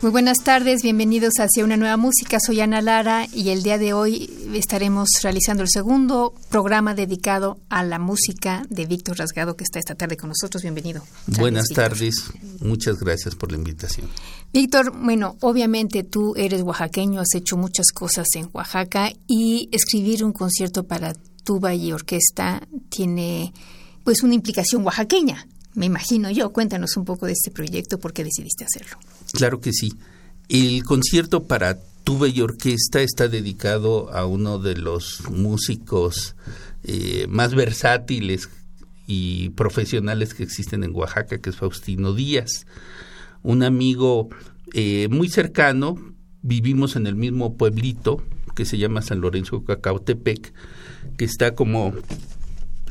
Muy buenas tardes, bienvenidos hacia una nueva música. Soy Ana Lara y el día de hoy estaremos realizando el segundo programa dedicado a la música de Víctor Rasgado, que está esta tarde con nosotros. Bienvenido. buenas tardes, muchas gracias por la invitación. Víctor, bueno, obviamente tú eres oaxaqueño, has hecho muchas cosas en Oaxaca y escribir un concierto para tuba y orquesta tiene pues una implicación oaxaqueña me imagino yo. Cuéntanos un poco de este proyecto, ¿por qué decidiste hacerlo? Claro que sí. El concierto para tuba y orquesta está dedicado a uno de los músicos eh, más versátiles y profesionales que existen en Oaxaca, que es Faustino Díaz. Un amigo eh, muy cercano, vivimos en el mismo pueblito que se llama San Lorenzo Cacautepec, que está como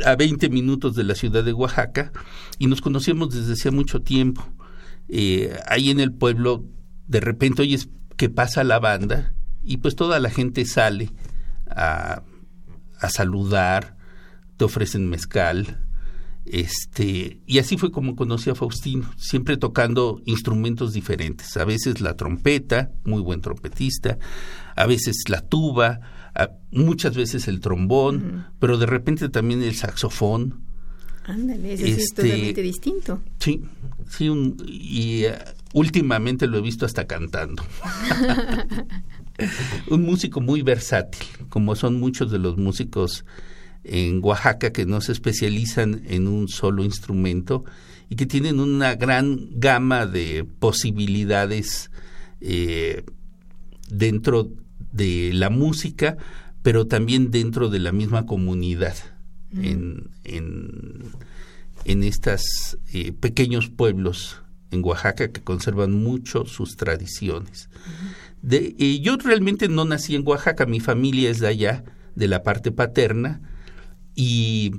a 20 minutos de la ciudad de Oaxaca y nos conocíamos desde hace mucho tiempo. Eh, ahí en el pueblo, de repente oyes que pasa la banda y pues toda la gente sale a, a saludar, te ofrecen mezcal, este, y así fue como conocí a Faustino, siempre tocando instrumentos diferentes, a veces la trompeta, muy buen trompetista, a veces la tuba, muchas veces el trombón, pero de repente también el saxofón. Ándale, eso es este, totalmente distinto. Sí, sí, y eh, últimamente lo he visto hasta cantando. un músico muy versátil, como son muchos de los músicos en Oaxaca que no se especializan en un solo instrumento y que tienen una gran gama de posibilidades eh, dentro de la música, pero también dentro de la misma comunidad, en, en, estos eh, pequeños pueblos en Oaxaca que conservan mucho sus tradiciones. eh, yo realmente no nací en Oaxaca, mi familia es de allá, de la parte paterna, y,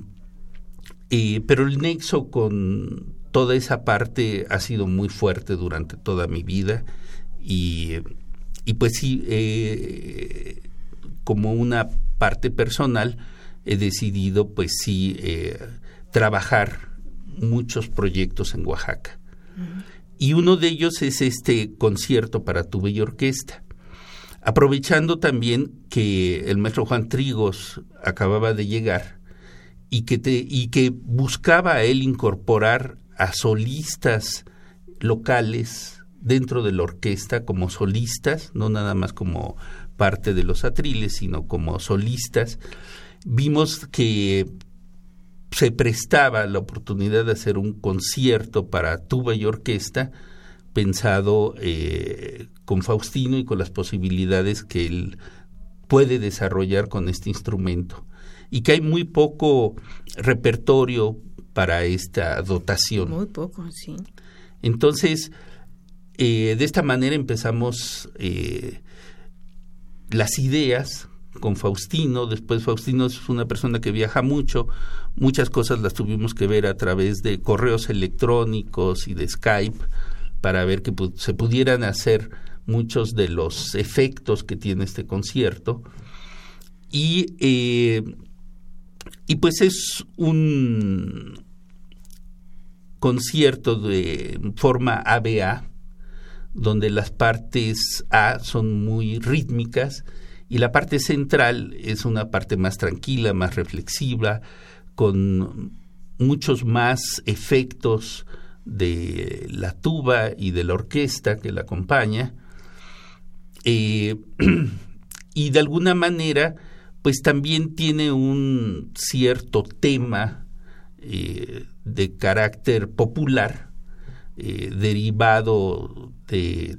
eh, pero el nexo con toda esa parte ha sido muy fuerte durante toda mi vida y, y pues sí, como una parte personal he decidido pues sí eh, trabajar muchos proyectos en Oaxaca. Y uno de ellos es este concierto para tuba y orquesta. Aprovechando también que el maestro Juan Trigos acababa de llegar, y que, te, y que buscaba a él incorporar a solistas locales dentro de la orquesta como solistas, no nada más como parte de los atriles, sino como solistas, vimos que se prestaba la oportunidad de hacer un concierto para tuba y orquesta pensado eh, con Faustino y con las posibilidades que él puede desarrollar con este instrumento y que hay muy poco repertorio para esta dotación. Muy poco, sí. Entonces, eh, de esta manera empezamos eh, las ideas con Faustino. Después Faustino es una persona que viaja mucho. Muchas cosas las tuvimos que ver a través de correos electrónicos y de Skype para ver que se pudieran hacer muchos de los efectos que tiene este concierto. Y eh, y pues es un concierto de forma ABA, donde las partes A son muy rítmicas y la parte central es una parte más tranquila, más reflexiva, con muchos más efectos de la tuba y de la orquesta que la acompaña. Eh, y de alguna manera pues también tiene un cierto tema eh, de carácter popular eh, derivado de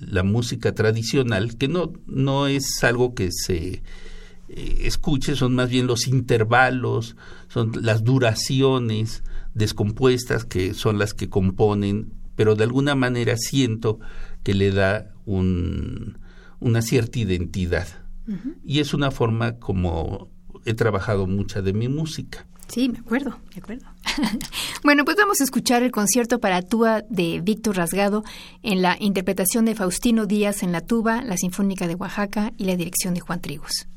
la música tradicional, que no, no es algo que se eh, escuche, son más bien los intervalos, son las duraciones descompuestas que son las que componen, pero de alguna manera siento que le da un, una cierta identidad. Y es una forma como he trabajado mucha de mi música. Sí, me acuerdo, me acuerdo. bueno, pues vamos a escuchar el concierto para tuba de Víctor Rasgado en la interpretación de Faustino Díaz en la tuba, la Sinfónica de Oaxaca y la dirección de Juan Trigos.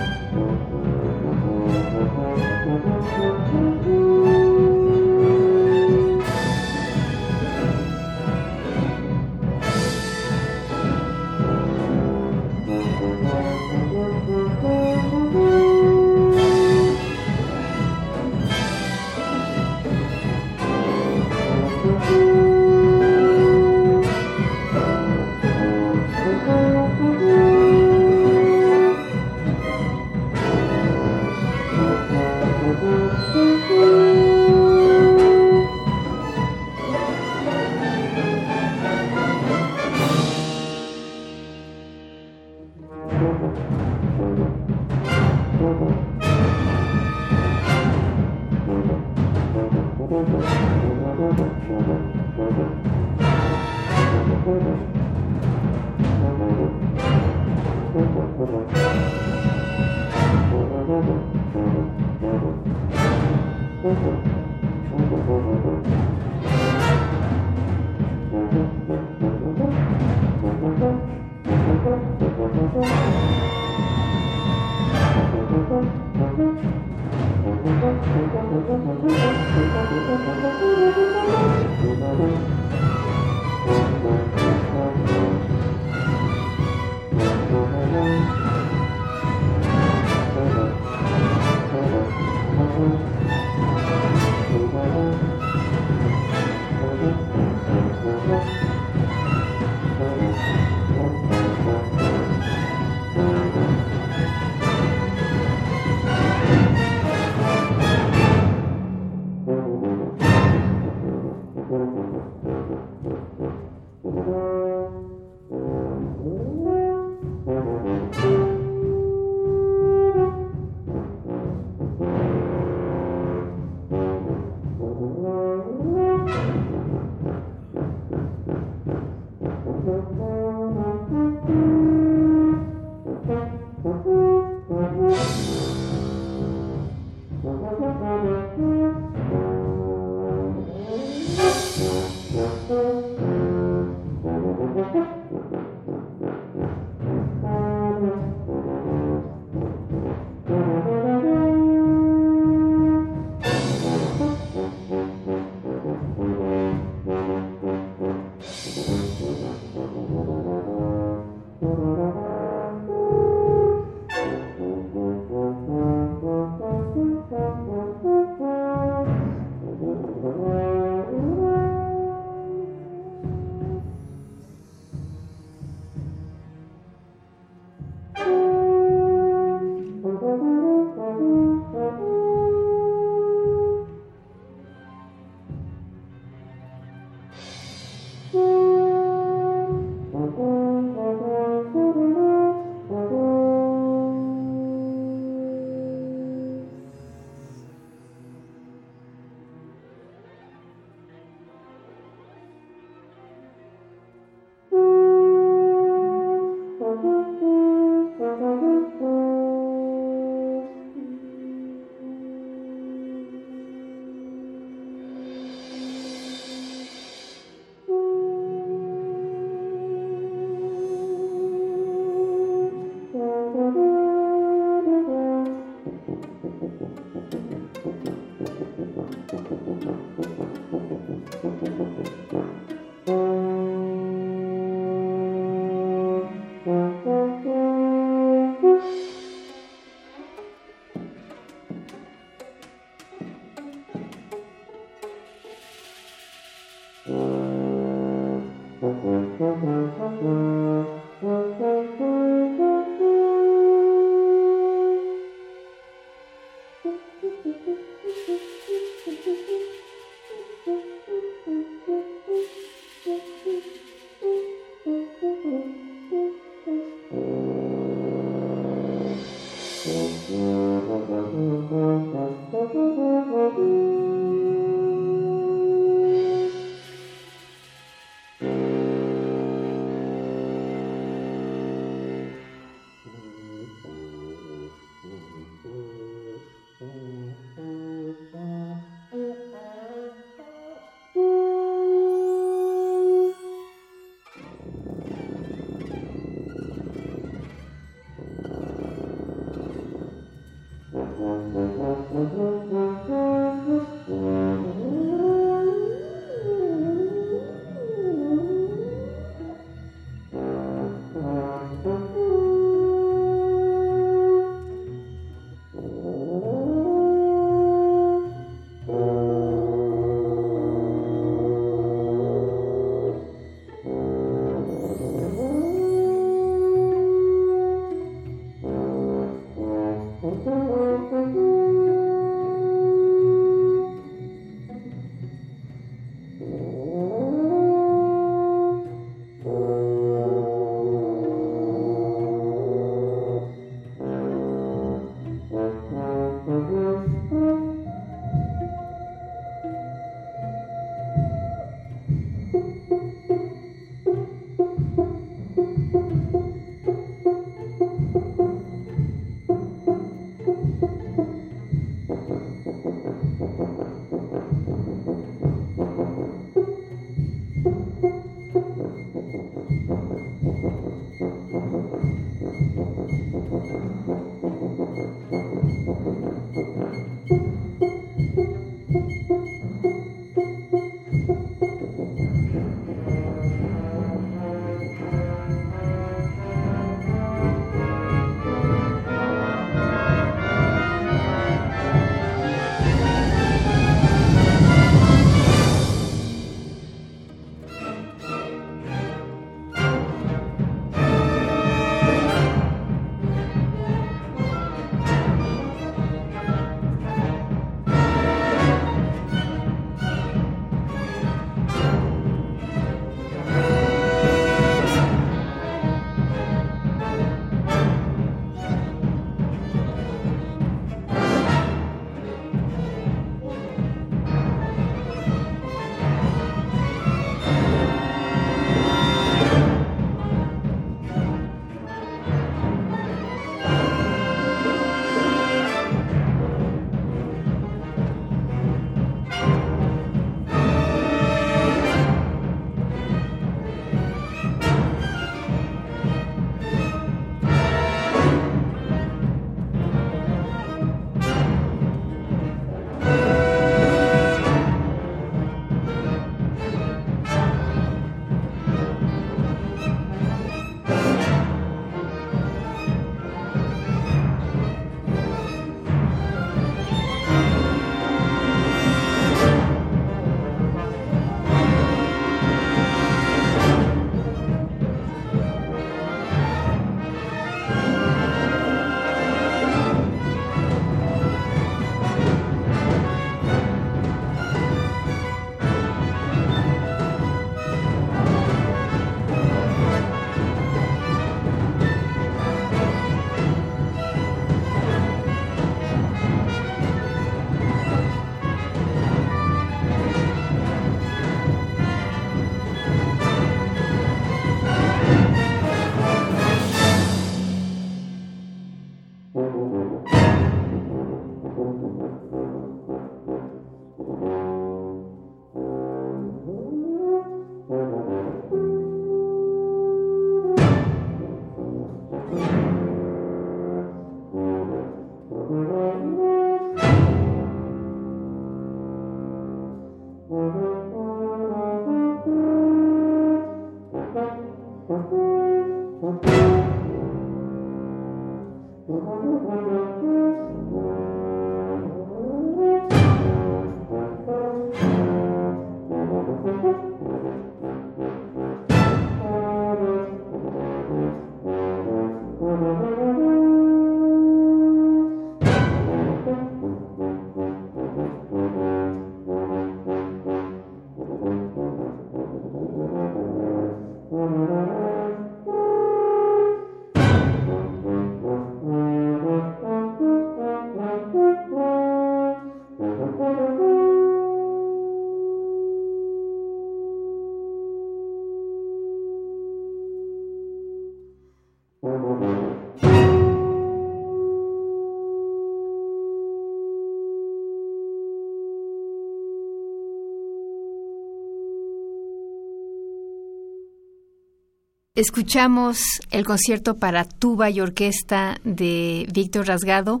Escuchamos el concierto para tuba y orquesta de Víctor Rasgado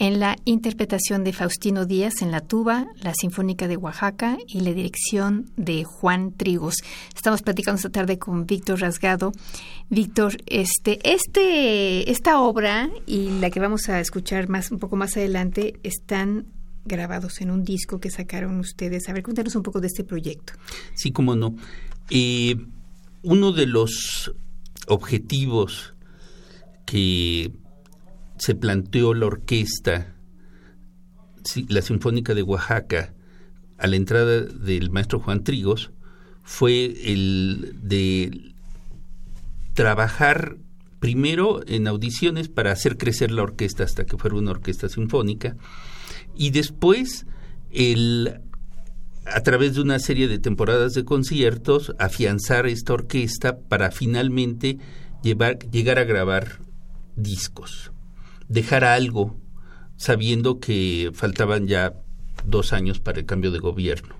en la interpretación de Faustino Díaz en la tuba, la Sinfónica de Oaxaca y la dirección de Juan Trigos. Estamos platicando esta tarde con Víctor Rasgado. Víctor, este, este, esta obra y la que vamos a escuchar más, un poco más adelante están grabados en un disco que sacaron ustedes. A ver, cuéntanos un poco de este proyecto. Sí, cómo no. Eh, uno de los objetivos que se planteó la orquesta, la Sinfónica de Oaxaca, a la entrada del maestro Juan Trigos, fue el de trabajar primero en audiciones para hacer crecer la orquesta hasta que fuera una orquesta sinfónica y después el a través de una serie de temporadas de conciertos, afianzar esta orquesta para finalmente llevar, llegar a grabar discos, dejar algo, sabiendo que faltaban ya dos años para el cambio de gobierno.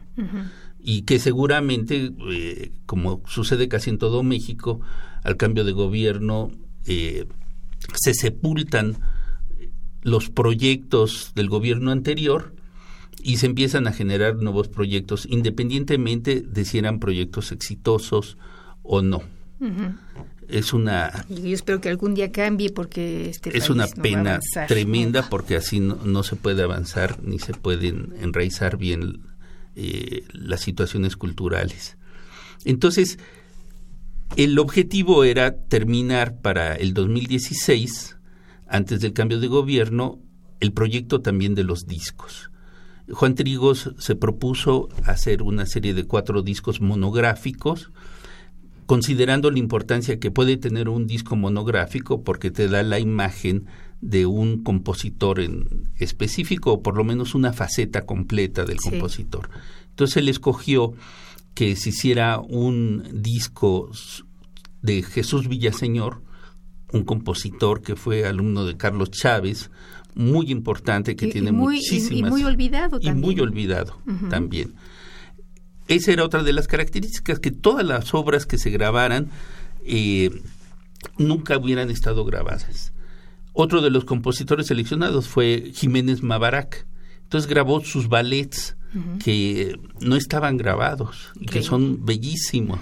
Y que seguramente, eh, como sucede casi en todo México, al cambio de gobierno eh, se sepultan los proyectos del gobierno anterior y se empiezan a generar nuevos proyectos, independientemente de si eran proyectos exitosos o no. Es una... Yo espero que algún día cambie porque este es una pena tremenda porque así no, se puede avanzar ni se pueden enraizar bien eh, las situaciones culturales. Entonces, el objetivo era terminar para el 2016, antes del cambio de gobierno, el proyecto también de los discos. Juan Trigos se propuso hacer una serie de cuatro discos monográficos, considerando la importancia que puede tener un disco monográfico porque te da la imagen de un compositor en específico o por lo menos una faceta completa del compositor. Entonces él escogió que se hiciera un disco de Jesús Villaseñor, un compositor que fue alumno de Carlos Chávez, muy importante que tiene muchísimas y, muy olvidado también. y muy olvidado también. Esa era otra de las características que todas las obras que se grabaran eh, nunca hubieran estado grabadas. Otro de los compositores seleccionados fue Jiménez Mabarak entonces grabó sus ballets que no estaban grabados y que son bellísimos.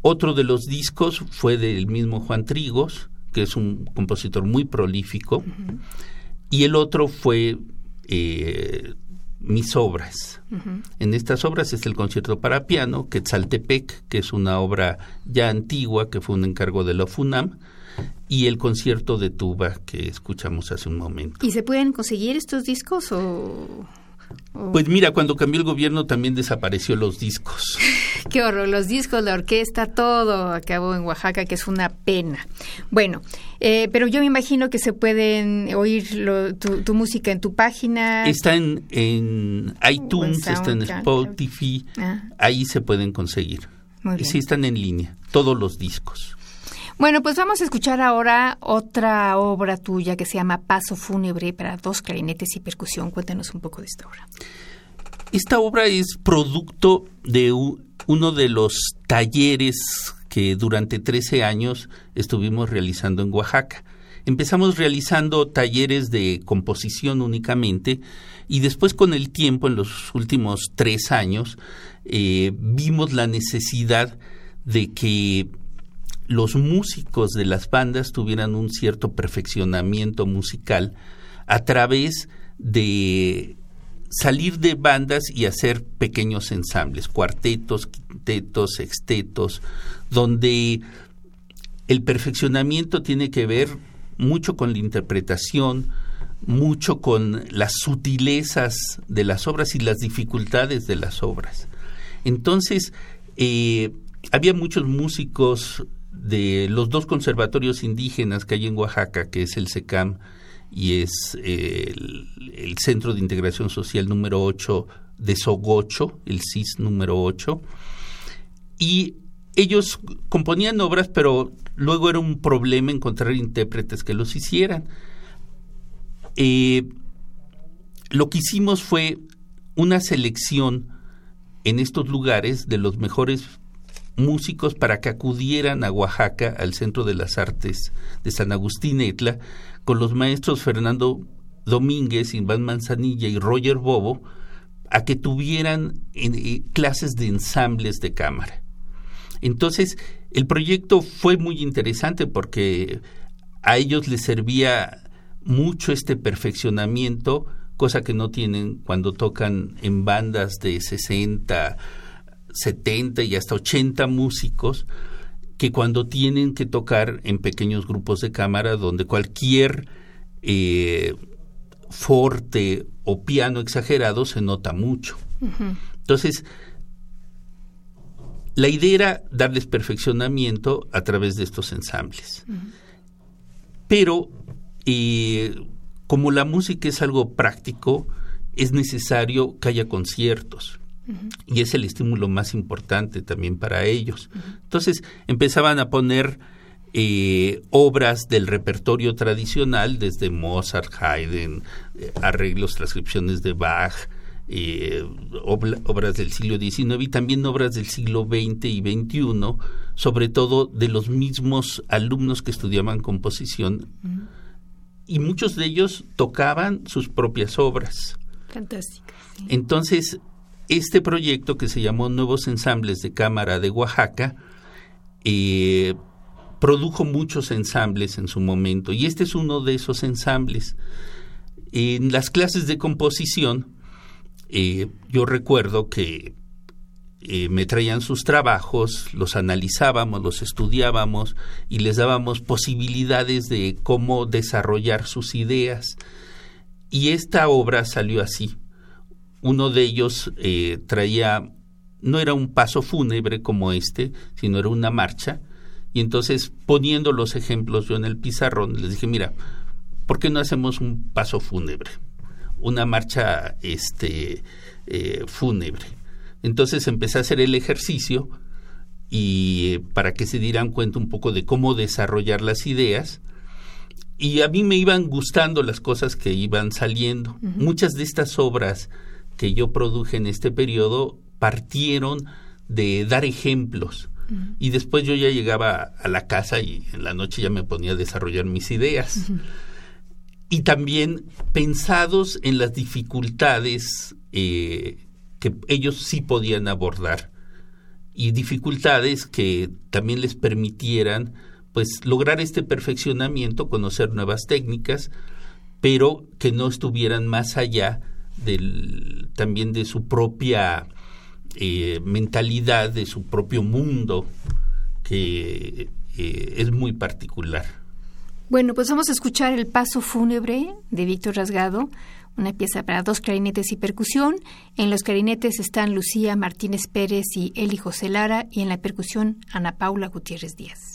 Otro de los discos fue del mismo Juan Trigos que es un compositor muy prolífico, y el otro fue eh, mis obras. En estas obras es el concierto para piano, Quetzaltepec, que es una obra ya antigua, que fue un encargo de la FUNAM, y el concierto de tuba que escuchamos hace un momento. ¿Y se pueden conseguir estos discos o...? Pues mira, cuando cambió el gobierno también desapareció los discos. Qué horror, los discos, la orquesta, todo acabó en Oaxaca, que es una pena. Bueno, eh, pero yo me imagino que se pueden oír tu, música en tu página. Está en, en iTunes, está en Spotify, ah. ahí se pueden conseguir. Y sí están en línea, todos los discos. Bueno, pues vamos a escuchar ahora otra obra tuya que se llama Paso Fúnebre para dos clarinetes y percusión. Cuéntanos un poco de esta obra. Esta obra es producto de uno de los talleres que durante 13 años estuvimos realizando en Oaxaca. Empezamos realizando talleres de composición únicamente y después con el tiempo, en los últimos tres años, eh, vimos la necesidad de que los músicos de las bandas tuvieran un cierto perfeccionamiento musical a través de salir de bandas y hacer pequeños ensambles, cuartetos, quintetos, sextetos, donde el perfeccionamiento tiene que ver mucho con la interpretación, mucho con las sutilezas de las obras y las dificultades de las obras. Entonces, eh, había muchos músicos de los dos conservatorios indígenas que hay en Oaxaca, que es el SECAM y es el, Centro de Integración Social número 8 de Sogocho, el CIS número 8, y ellos componían obras, pero luego era un problema encontrar intérpretes que los hicieran. Eh, lo que hicimos fue una selección en estos lugares de los mejores músicos para que acudieran a Oaxaca, al Centro de las Artes de San Agustín Etla, con los maestros Fernando Domínguez, Iván Manzanilla y Roger Bobo, a que tuvieran eh, clases de ensambles de cámara. Entonces, el proyecto fue muy interesante porque a ellos les servía mucho este perfeccionamiento, cosa que no tienen cuando tocan en bandas de 60, 70 y hasta 80 músicos, que cuando tienen que tocar en pequeños grupos de cámara donde cualquier eh, forte o piano exagerado se nota mucho. Entonces, la idea era darles perfeccionamiento a través de estos ensambles. Pero eh, como la música es algo práctico, es necesario que haya conciertos. Y es el estímulo más importante también para ellos. Entonces empezaban a poner eh, obras del repertorio tradicional, desde Mozart, Haydn, eh, arreglos, transcripciones de Bach, eh, obras del siglo XIX y también obras del siglo XX y XXI, sobre todo de los mismos alumnos que estudiaban composición. Y muchos de ellos tocaban sus propias obras. Fantástico. Entonces, este proyecto que se llamó Nuevos Ensambles de Cámara de Oaxaca, eh, produjo muchos ensambles en su momento y este es uno de esos ensambles. En las clases de composición, eh, yo recuerdo que eh, me traían sus trabajos, los analizábamos, los estudiábamos y les dábamos posibilidades de cómo desarrollar sus ideas. Y esta obra salió así. Uno de ellos eh, traía, no era un paso fúnebre como este, sino era una marcha, y entonces, poniendo los ejemplos yo en el pizarrón, les dije, mira, ¿por qué no hacemos un paso fúnebre? Una marcha este, eh, fúnebre. Entonces empecé a hacer el ejercicio y para que se dieran cuenta un poco de cómo desarrollar las ideas. Y a mí me iban gustando las cosas que iban saliendo. Muchas de estas obras que yo produje en este periodo partieron de dar ejemplos. Y después yo ya llegaba a la casa y en la noche ya me ponía a desarrollar mis ideas. Y también pensados en las dificultades eh, que ellos sí podían abordar. Y dificultades que también les permitieran pues lograr este perfeccionamiento, conocer nuevas técnicas, pero que no estuvieran más allá del también de su propia eh, mentalidad de su propio mundo que eh, es muy particular. Bueno, pues vamos a escuchar el paso fúnebre de Víctor Rasgado, una pieza para dos clarinetes y percusión. En los clarinetes están Lucía Martínez Pérez y Eli José Lara y en la percusión Ana Paula Gutiérrez Díaz.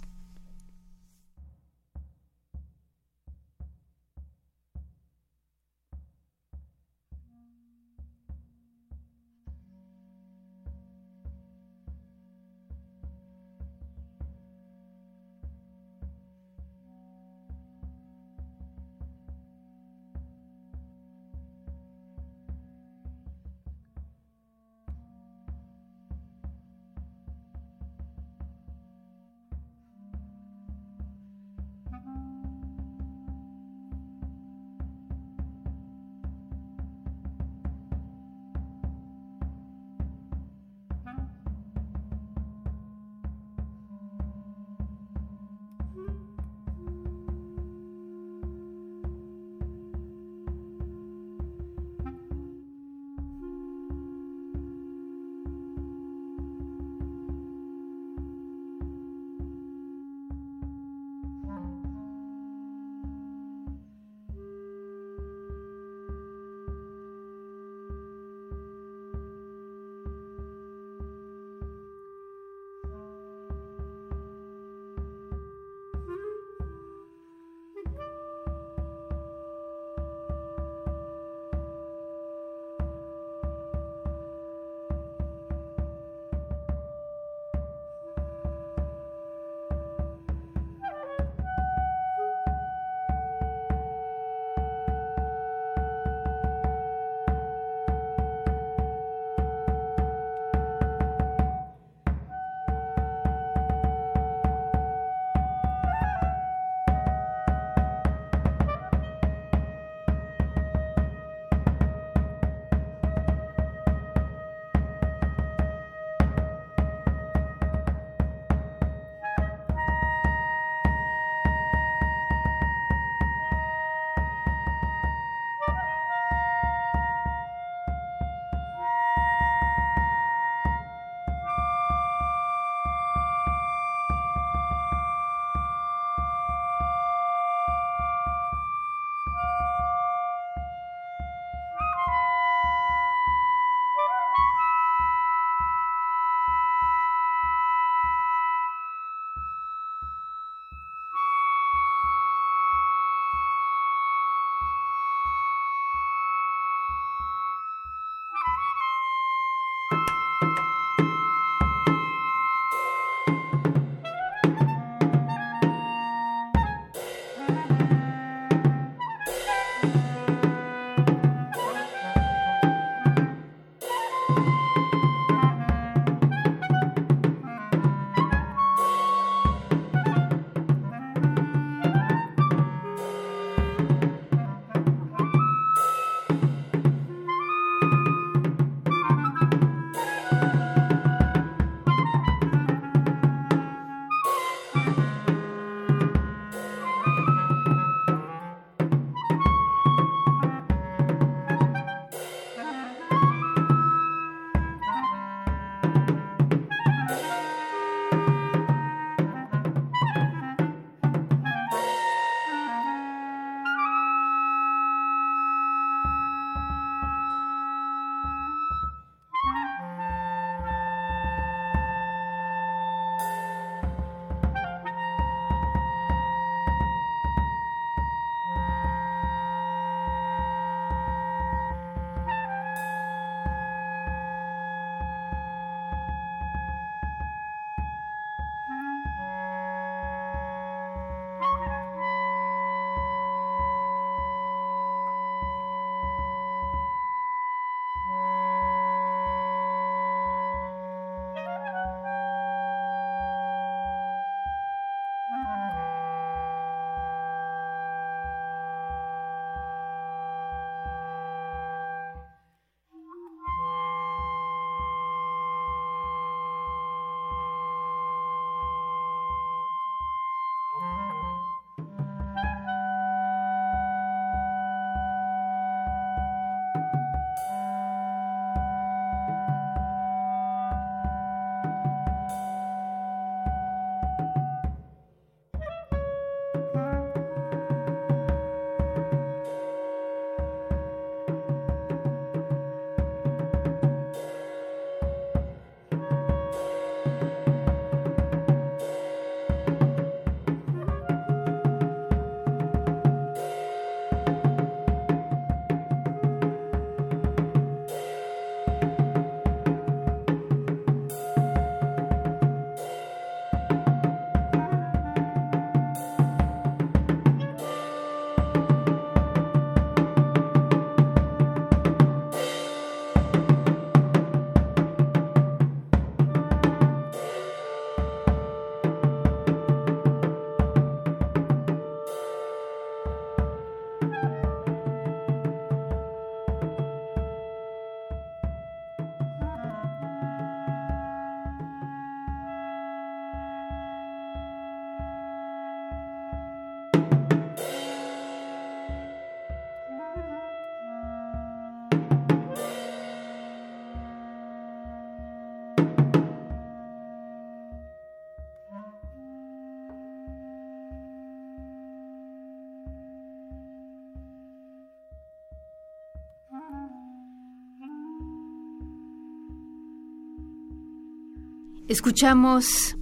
Escuchamos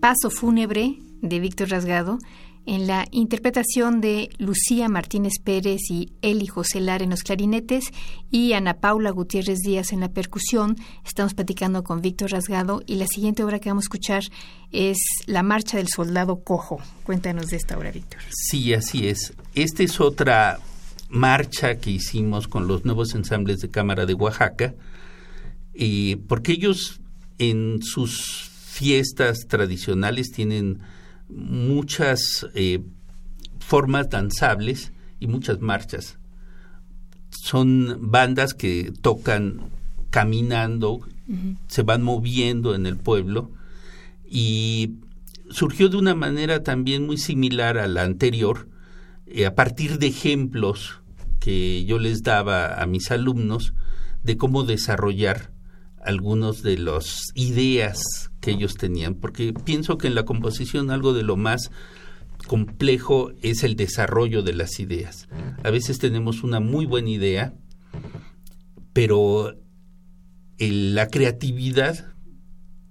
Paso Fúnebre de Víctor Rasgado en la interpretación de Lucía Martínez Pérez y Eli José Lara en los clarinetes y Ana Paula Gutiérrez Díaz en la percusión. Estamos platicando con Víctor Rasgado y la siguiente obra que vamos a escuchar es La Marcha del Soldado Cojo. Cuéntanos de esta obra, Víctor. Sí, así es. Esta es otra marcha que hicimos con los nuevos ensambles de cámara de Oaxaca, y porque ellos en sus fiestas tradicionales tienen muchas eh, formas danzables y muchas marchas. Son bandas que tocan caminando, se van moviendo en el pueblo y surgió de una manera también muy similar a la anterior, eh, a partir de ejemplos que yo les daba a mis alumnos de cómo desarrollar algunos de las ideas que ellos tenían, porque pienso que en la composición algo de lo más complejo es el desarrollo de las ideas. A veces tenemos una muy buena idea, pero la creatividad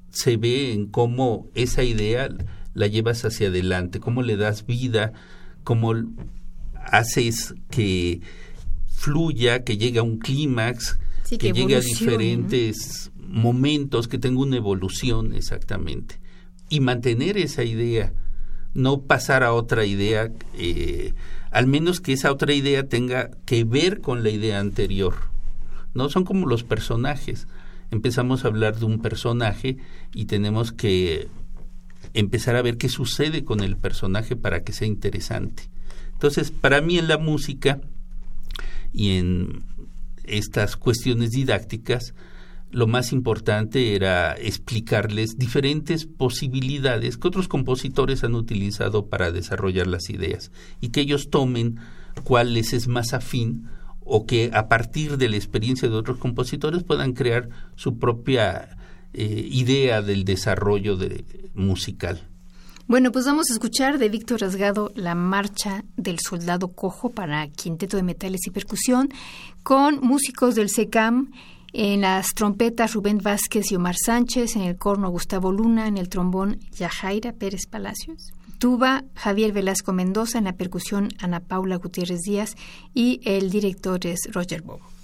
se ve en cómo esa idea la llevas hacia adelante, cómo le das vida, cómo haces que fluya, que llegue a un clímax, que, llegue a diferentes momentos, que tenga una evolución exactamente. Y mantener esa idea, no pasar a otra idea, eh, al menos que esa otra idea tenga que ver con la idea anterior. No son como los personajes. Empezamos a hablar de un personaje y tenemos que empezar a ver qué sucede con el personaje para que sea interesante. Entonces, para mí en la música y en estas cuestiones didácticas, lo más importante era explicarles diferentes posibilidades que otros compositores han utilizado para desarrollar las ideas y que ellos tomen cuál les es más afín o que a partir de la experiencia de otros compositores puedan crear su propia eh, idea del desarrollo de, musical. Bueno, pues vamos a escuchar de Víctor Rasgado la marcha del soldado cojo para quinteto de metales y percusión con músicos del SECAM en las trompetas Rubén Vázquez y Omar Sánchez, en el corno Gustavo Luna, en el trombón Yajaira Pérez Palacios, tuba Javier Velasco Mendoza, en la percusión Ana Paula Gutiérrez Díaz y el director es Roger Bobo.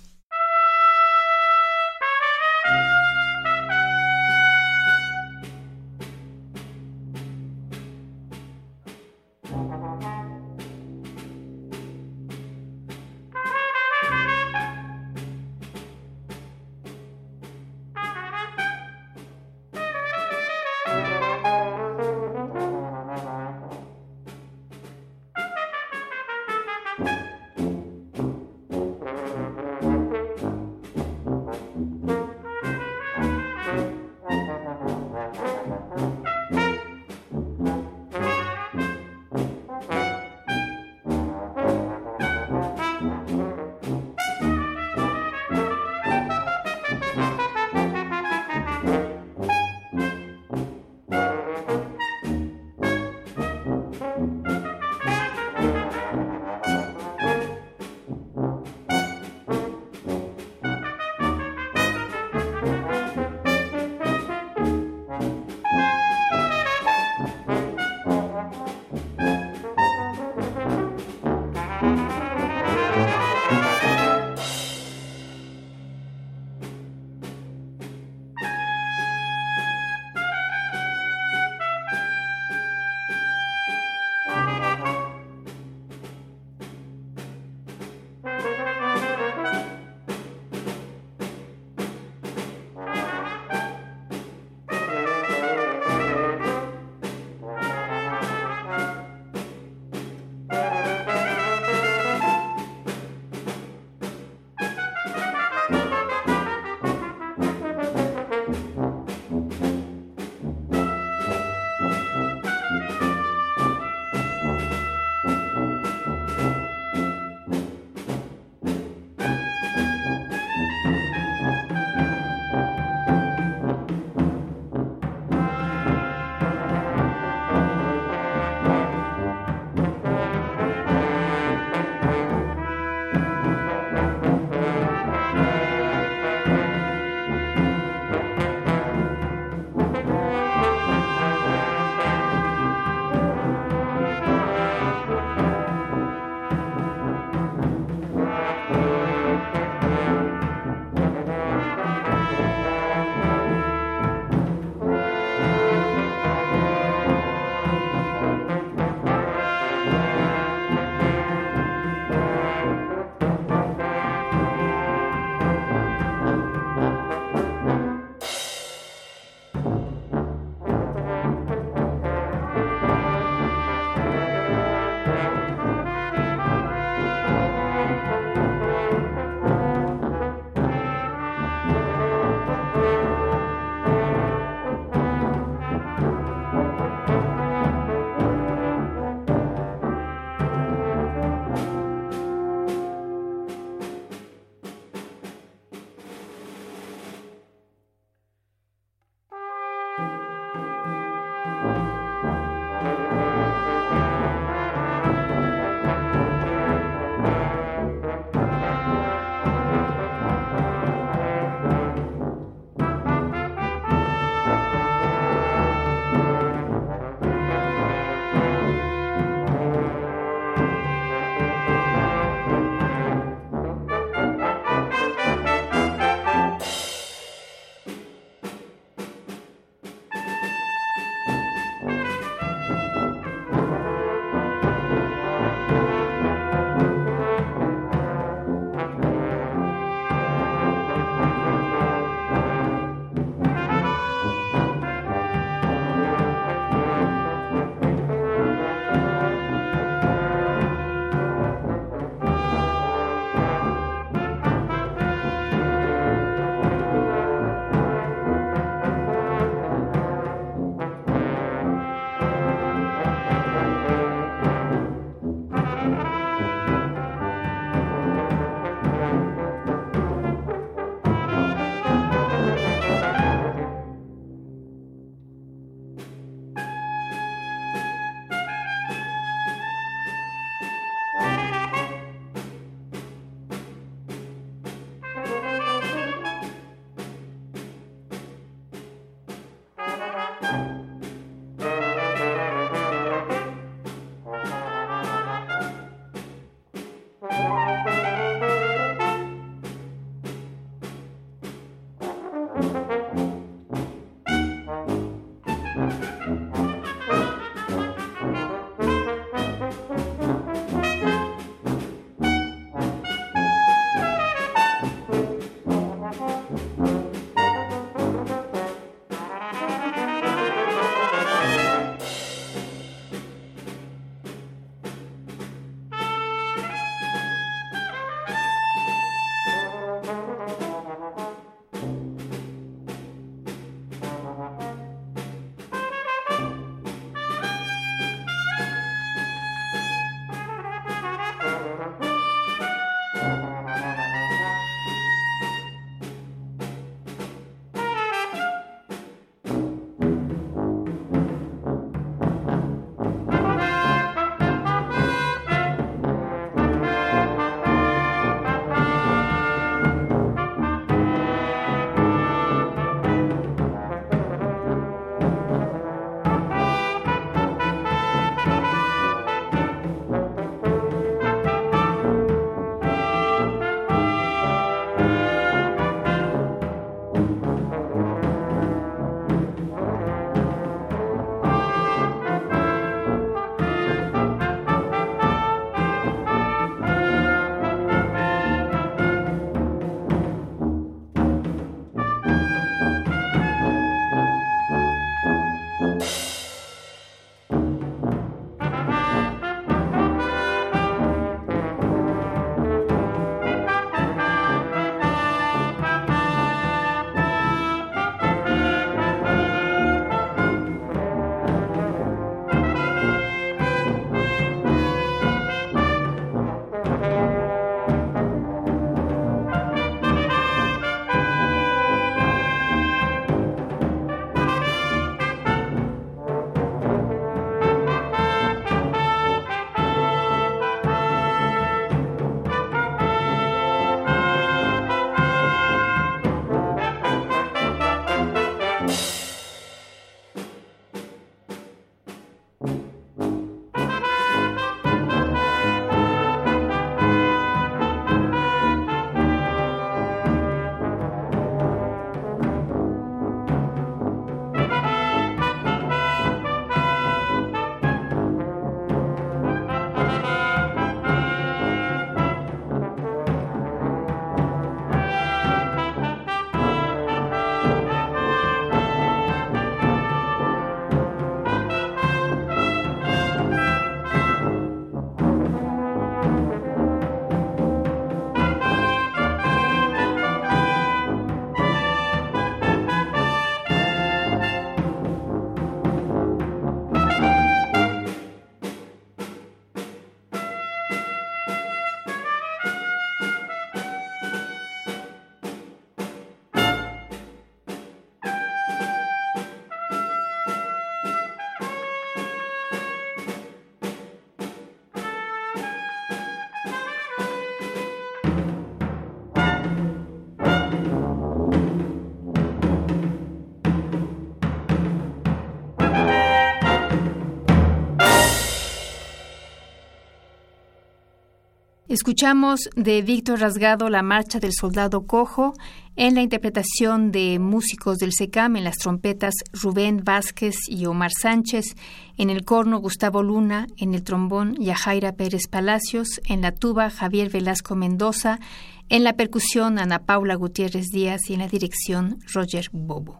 Escuchamos de Víctor Rasgado la marcha del soldado cojo en la interpretación de músicos del SECAM en las trompetas Rubén Vázquez y Omar Sánchez, en el corno Gustavo Luna, en el trombón Yajaira Pérez Palacios, en la tuba Javier Velasco Mendoza, en la percusión Ana Paula Gutiérrez Díaz y en la dirección Roger Bobo.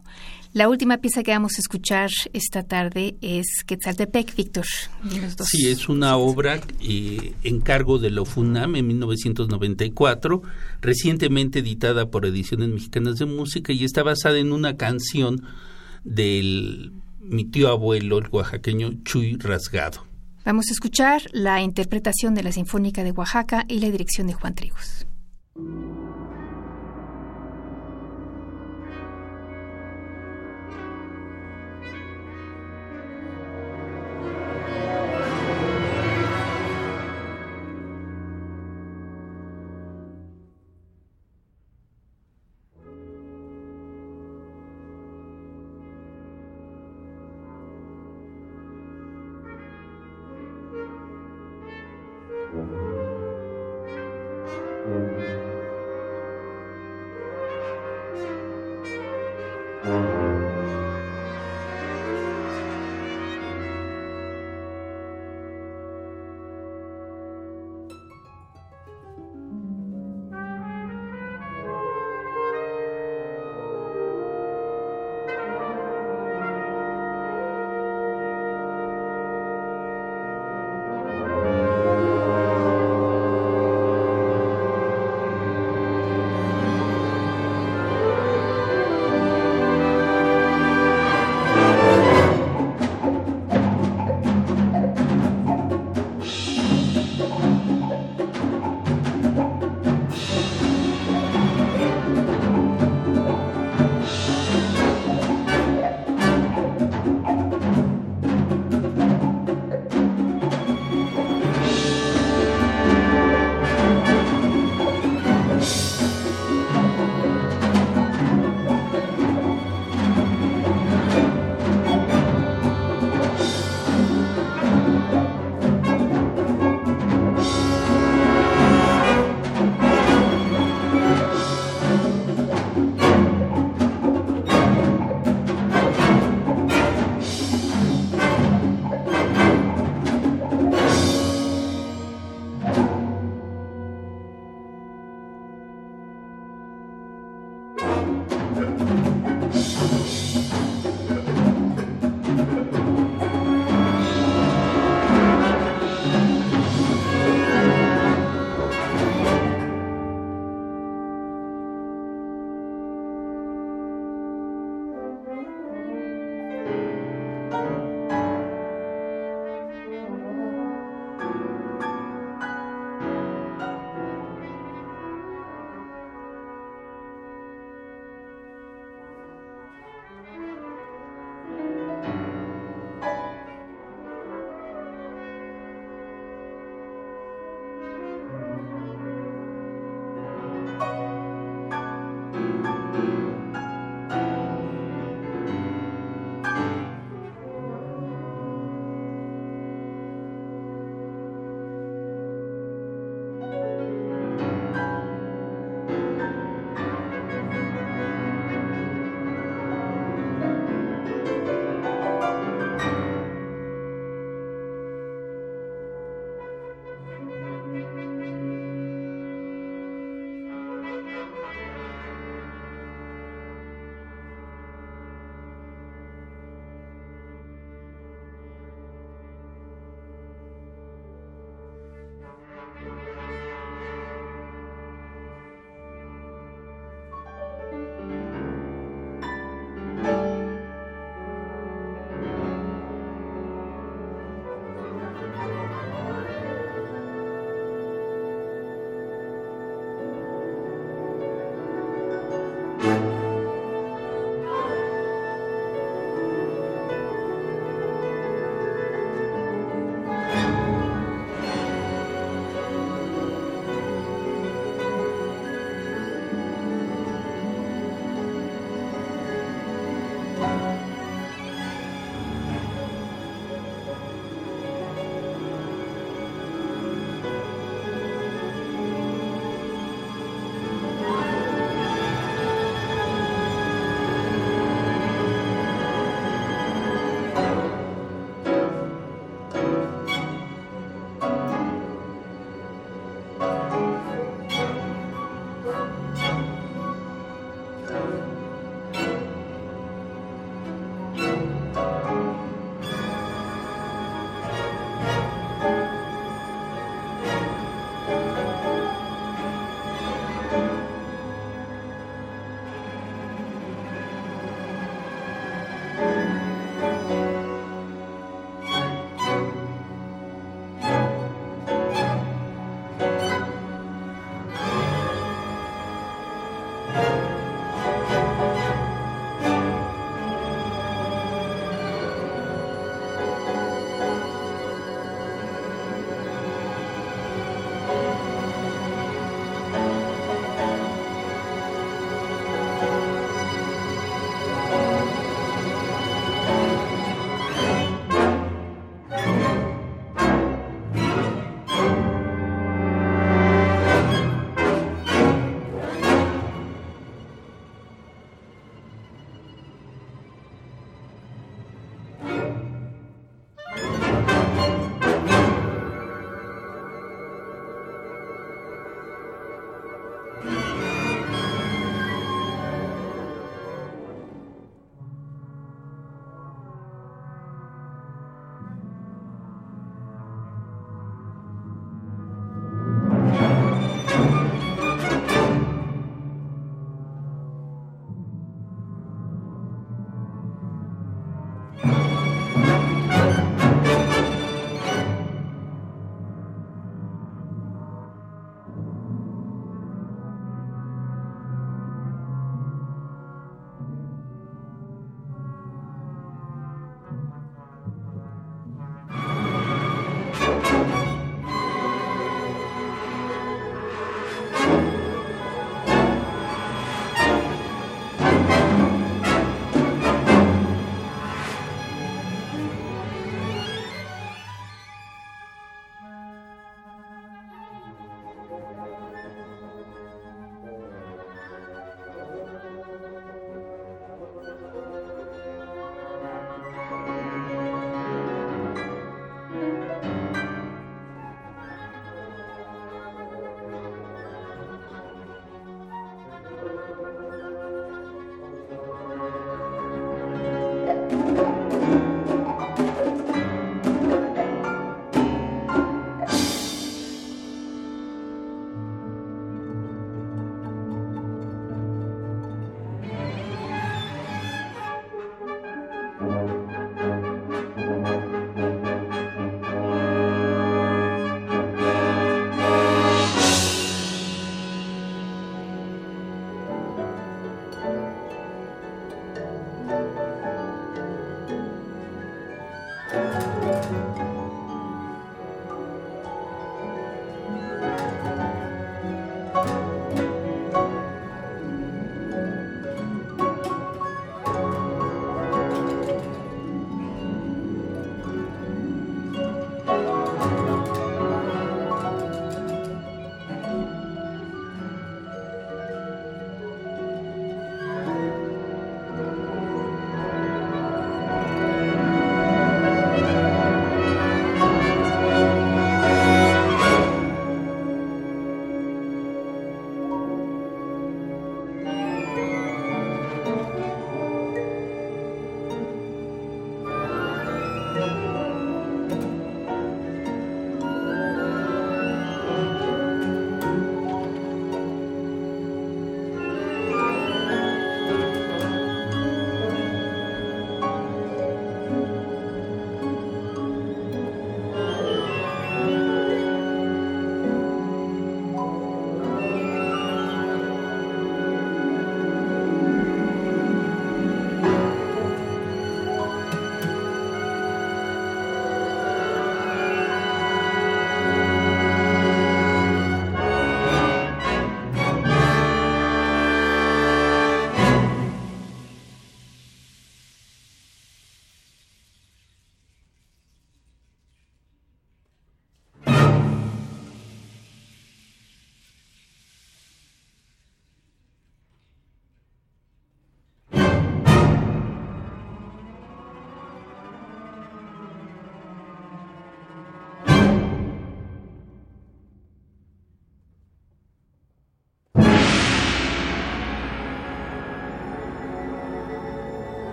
La última pieza que vamos a escuchar esta tarde es Quetzaltepec, Víctor. Sí, es una obra eh, en cargo de la UFUNAM en 1994, recientemente editada por Ediciones Mexicanas de Música y está basada en una canción del mi tío abuelo, el oaxaqueño Chuy Rasgado. Vamos a escuchar la interpretación de la Sinfónica de Oaxaca y la dirección de Juan Trigos.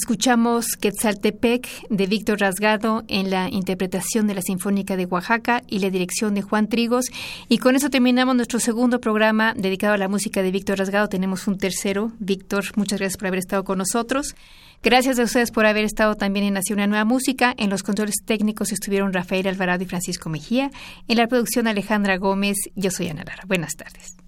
Escuchamos Quetzaltepec de Víctor Rasgado en la interpretación de la Sinfónica de Oaxaca y la dirección de Juan Trigos. Y con eso terminamos nuestro segundo programa dedicado a la música de Víctor Rasgado. Tenemos un tercero. Víctor, muchas gracias por haber estado con nosotros. Gracias a ustedes por haber estado también en Nacional Nueva Música. En los controles técnicos estuvieron Rafael Alvarado y Francisco Mejía. En la producción Alejandra Gómez. Yo soy Ana Lara. Buenas tardes.